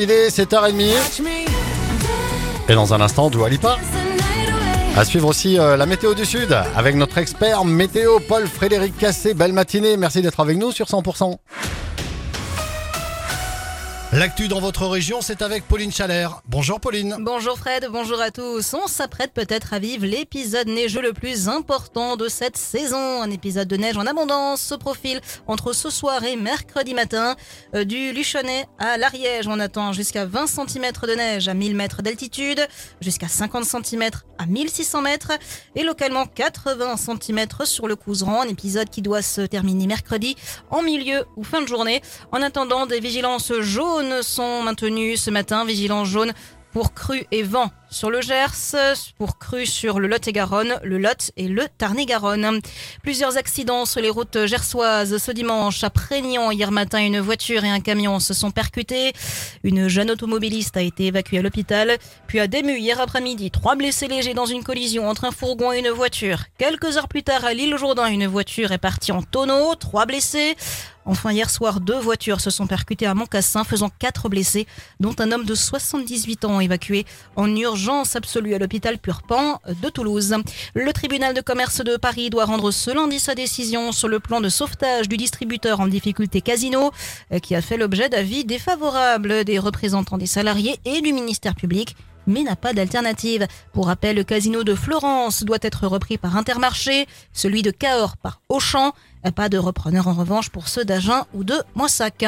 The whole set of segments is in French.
il est 7h30. Et dans un instant, Dua Lipa. À suivre aussi euh, la météo du Sud avec notre expert météo Paul Frédéric Cassé. Belle matinée, merci d'être avec nous sur 100%. L'actu dans votre région, c'est avec Pauline Chalère. Bonjour Pauline. Bonjour Fred, bonjour à tous. On s'apprête peut-être à vivre l'épisode neigeux le plus important de cette saison. Un épisode de neige en abondance se profile entre ce soir et mercredi matin. Euh, du Luchonnet à l'Ariège, on attend jusqu'à 20 cm de neige à 1000 mètres d'altitude, jusqu'à 50 cm à 1600 mètres et localement 80 cm sur le Couseran. Un épisode qui doit se terminer mercredi en milieu ou fin de journée. En attendant, des vigilances jaunes sont maintenus ce matin, vigilance jaune pour cru et vent sur le Gers, pour cru sur le Lot-et-Garonne, le Lot et le Tarn-et-Garonne. Plusieurs accidents sur les routes gersoises ce dimanche. À Prégnan, hier matin, une voiture et un camion se sont percutés. Une jeune automobiliste a été évacuée à l'hôpital. Puis à Dému, hier après-midi, trois blessés légers dans une collision entre un fourgon et une voiture. Quelques heures plus tard, à l'île-Jourdain, une voiture est partie en tonneau, trois blessés. Enfin, hier soir, deux voitures se sont percutées à Montcassin, faisant quatre blessés, dont un homme de 78 ans évacué en urgence absolue à l'hôpital Purpan de Toulouse. Le tribunal de commerce de Paris doit rendre ce lundi sa décision sur le plan de sauvetage du distributeur en difficulté Casino, qui a fait l'objet d'avis défavorables des représentants des salariés et du ministère public mais n'a pas d'alternative. Pour rappel, le casino de Florence doit être repris par Intermarché, celui de Cahors par Auchan. Pas de repreneur en revanche pour ceux d'Agen ou de Moissac.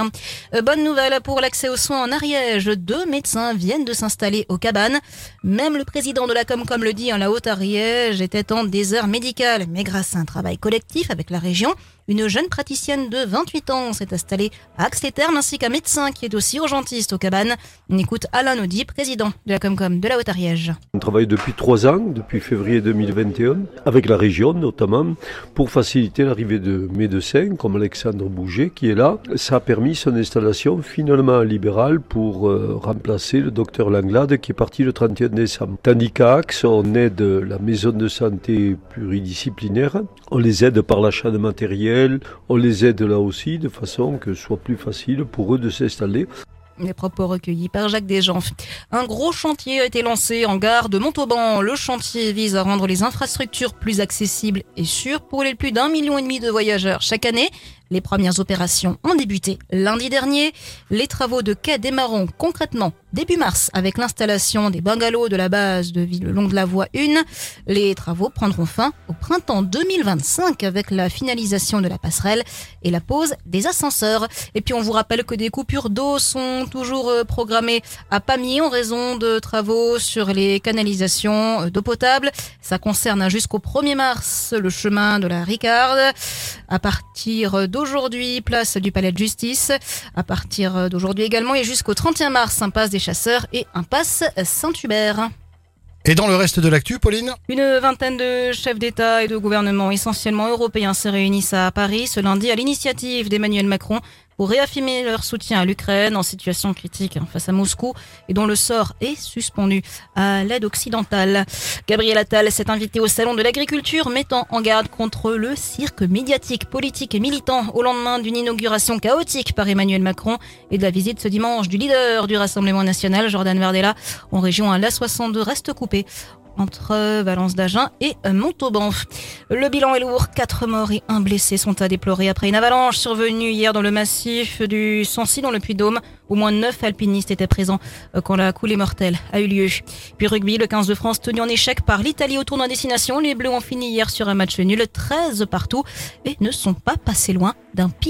Euh, bonne nouvelle pour l'accès aux soins en Ariège. Deux médecins viennent de s'installer aux cabanes. Même le président de la Comcom le dit en la Haute-Ariège était en désert médical. Mais grâce à un travail collectif avec la région, une jeune praticienne de 28 ans s'est installée à Axe-les-Thermes ainsi qu'un médecin qui est aussi urgentiste aux cabanes. On écoute Alain Audy, président de la Comcom de la Haute-Ariège. On travaille depuis trois ans, depuis février 2021, avec la région notamment, pour faciliter l'arrivée de médecins comme Alexandre Bouget qui est là. Ça a permis son installation finalement libérale pour euh, remplacer le docteur Langlade qui est parti le 31 décembre. Tandis qu'à Axe, on aide la maison de santé pluridisciplinaire, on les aide par l'achat de matériel, on les aide là aussi de façon que ce soit plus facile pour eux de s'installer. Les propos recueillis par Jacques Desjans. Un gros chantier a été lancé en gare de Montauban. Le chantier vise à rendre les infrastructures plus accessibles et sûres pour les plus d'un million et demi de voyageurs chaque année. Les premières opérations ont débuté lundi dernier. Les travaux de quai démarreront concrètement début mars avec l'installation des bungalows de la base de ville le long de la voie 1. Les travaux prendront fin au printemps 2025 avec la finalisation de la passerelle et la pose des ascenseurs. Et puis on vous rappelle que des coupures d'eau sont toujours euh, programmées à Pamiers en raison de travaux sur les canalisations d'eau potable. Ça concerne jusqu'au 1er mars le chemin de la Ricarde. À partir d'eau Aujourd'hui, place du Palais de Justice. À partir d'aujourd'hui également et jusqu'au 31 mars, un passe des chasseurs et un passe Saint-Hubert. Et dans le reste de l'actu, Pauline Une vingtaine de chefs d'État et de gouvernements essentiellement européens se réunissent à Paris ce lundi à l'initiative d'Emmanuel Macron réaffirmer leur soutien à l'Ukraine en situation critique hein, face à Moscou et dont le sort est suspendu à l'aide occidentale. Gabriel Attal s'est invité au Salon de l'Agriculture mettant en garde contre le cirque médiatique, politique et militant au lendemain d'une inauguration chaotique par Emmanuel Macron et de la visite ce dimanche du leader du Rassemblement national, Jordan Verdella, en région à l'A62 reste coupé entre Valence d'Agen et Montauban. Le bilan est lourd, quatre morts et un blessé sont à déplorer après une avalanche survenue hier dans le massif du Sancy dans le Puy-Dôme. Au moins neuf alpinistes étaient présents euh, quand la coulée mortelle a eu lieu. Puis rugby, le 15 de France tenu en échec par l'Italie au tournoi destination. Les Bleus ont fini hier sur un match nul 13 partout et ne sont pas passés loin d'un pire